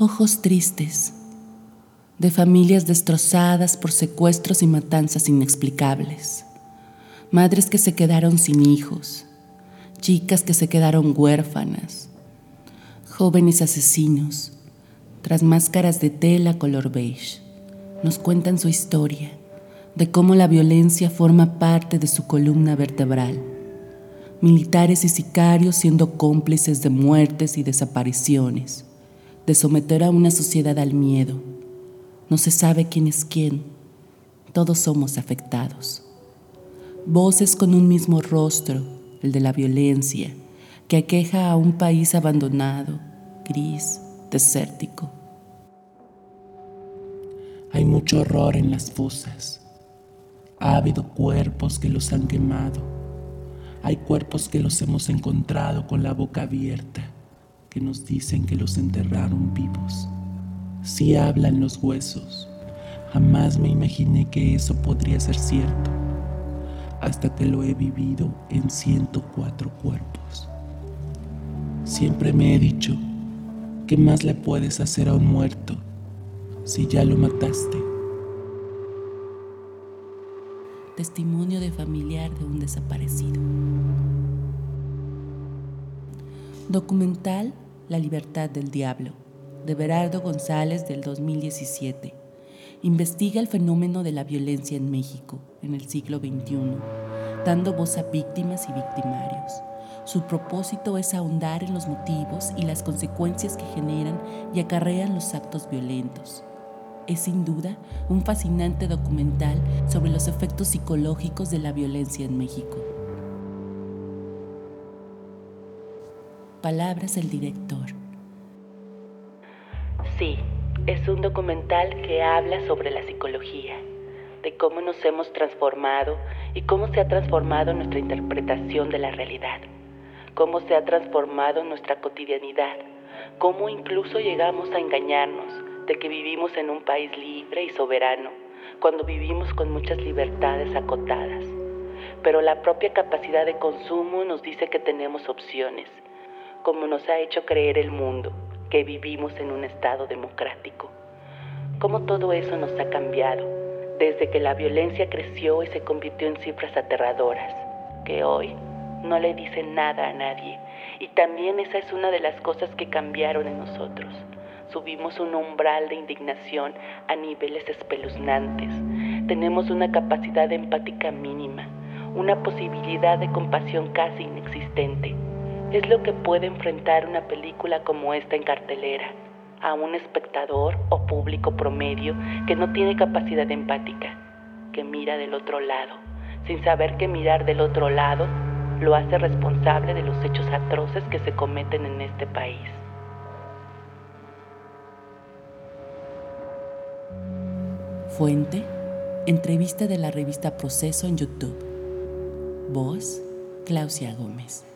Ojos tristes, de familias destrozadas por secuestros y matanzas inexplicables, madres que se quedaron sin hijos, chicas que se quedaron huérfanas, jóvenes asesinos, tras máscaras de tela color beige, nos cuentan su historia de cómo la violencia forma parte de su columna vertebral. Militares y sicarios siendo cómplices de muertes y desapariciones de someter a una sociedad al miedo. No se sabe quién es quién. Todos somos afectados. Voces con un mismo rostro, el de la violencia, que aqueja a un país abandonado, gris, desértico. Hay mucho horror en las fosas. Ha habido cuerpos que los han quemado. Hay cuerpos que los hemos encontrado con la boca abierta que nos dicen que los enterraron vivos. Si hablan los huesos. Jamás me imaginé que eso podría ser cierto, hasta que lo he vivido en 104 cuerpos. Siempre me he dicho, ¿qué más le puedes hacer a un muerto si ya lo mataste? Testimonio de familiar de un desaparecido. Documental la libertad del diablo, de Berardo González del 2017. Investiga el fenómeno de la violencia en México en el siglo XXI, dando voz a víctimas y victimarios. Su propósito es ahondar en los motivos y las consecuencias que generan y acarrean los actos violentos. Es sin duda un fascinante documental sobre los efectos psicológicos de la violencia en México. Palabras del director. Sí, es un documental que habla sobre la psicología, de cómo nos hemos transformado y cómo se ha transformado nuestra interpretación de la realidad, cómo se ha transformado nuestra cotidianidad, cómo incluso llegamos a engañarnos de que vivimos en un país libre y soberano, cuando vivimos con muchas libertades acotadas. Pero la propia capacidad de consumo nos dice que tenemos opciones como nos ha hecho creer el mundo que vivimos en un Estado democrático. Cómo todo eso nos ha cambiado desde que la violencia creció y se convirtió en cifras aterradoras, que hoy no le dicen nada a nadie. Y también esa es una de las cosas que cambiaron en nosotros. Subimos un umbral de indignación a niveles espeluznantes. Tenemos una capacidad empática mínima, una posibilidad de compasión casi inexistente es lo que puede enfrentar una película como esta en cartelera a un espectador o público promedio que no tiene capacidad empática, que mira del otro lado, sin saber que mirar del otro lado lo hace responsable de los hechos atroces que se cometen en este país. Fuente, entrevista de la revista Proceso en YouTube. Voz, Claudia Gómez.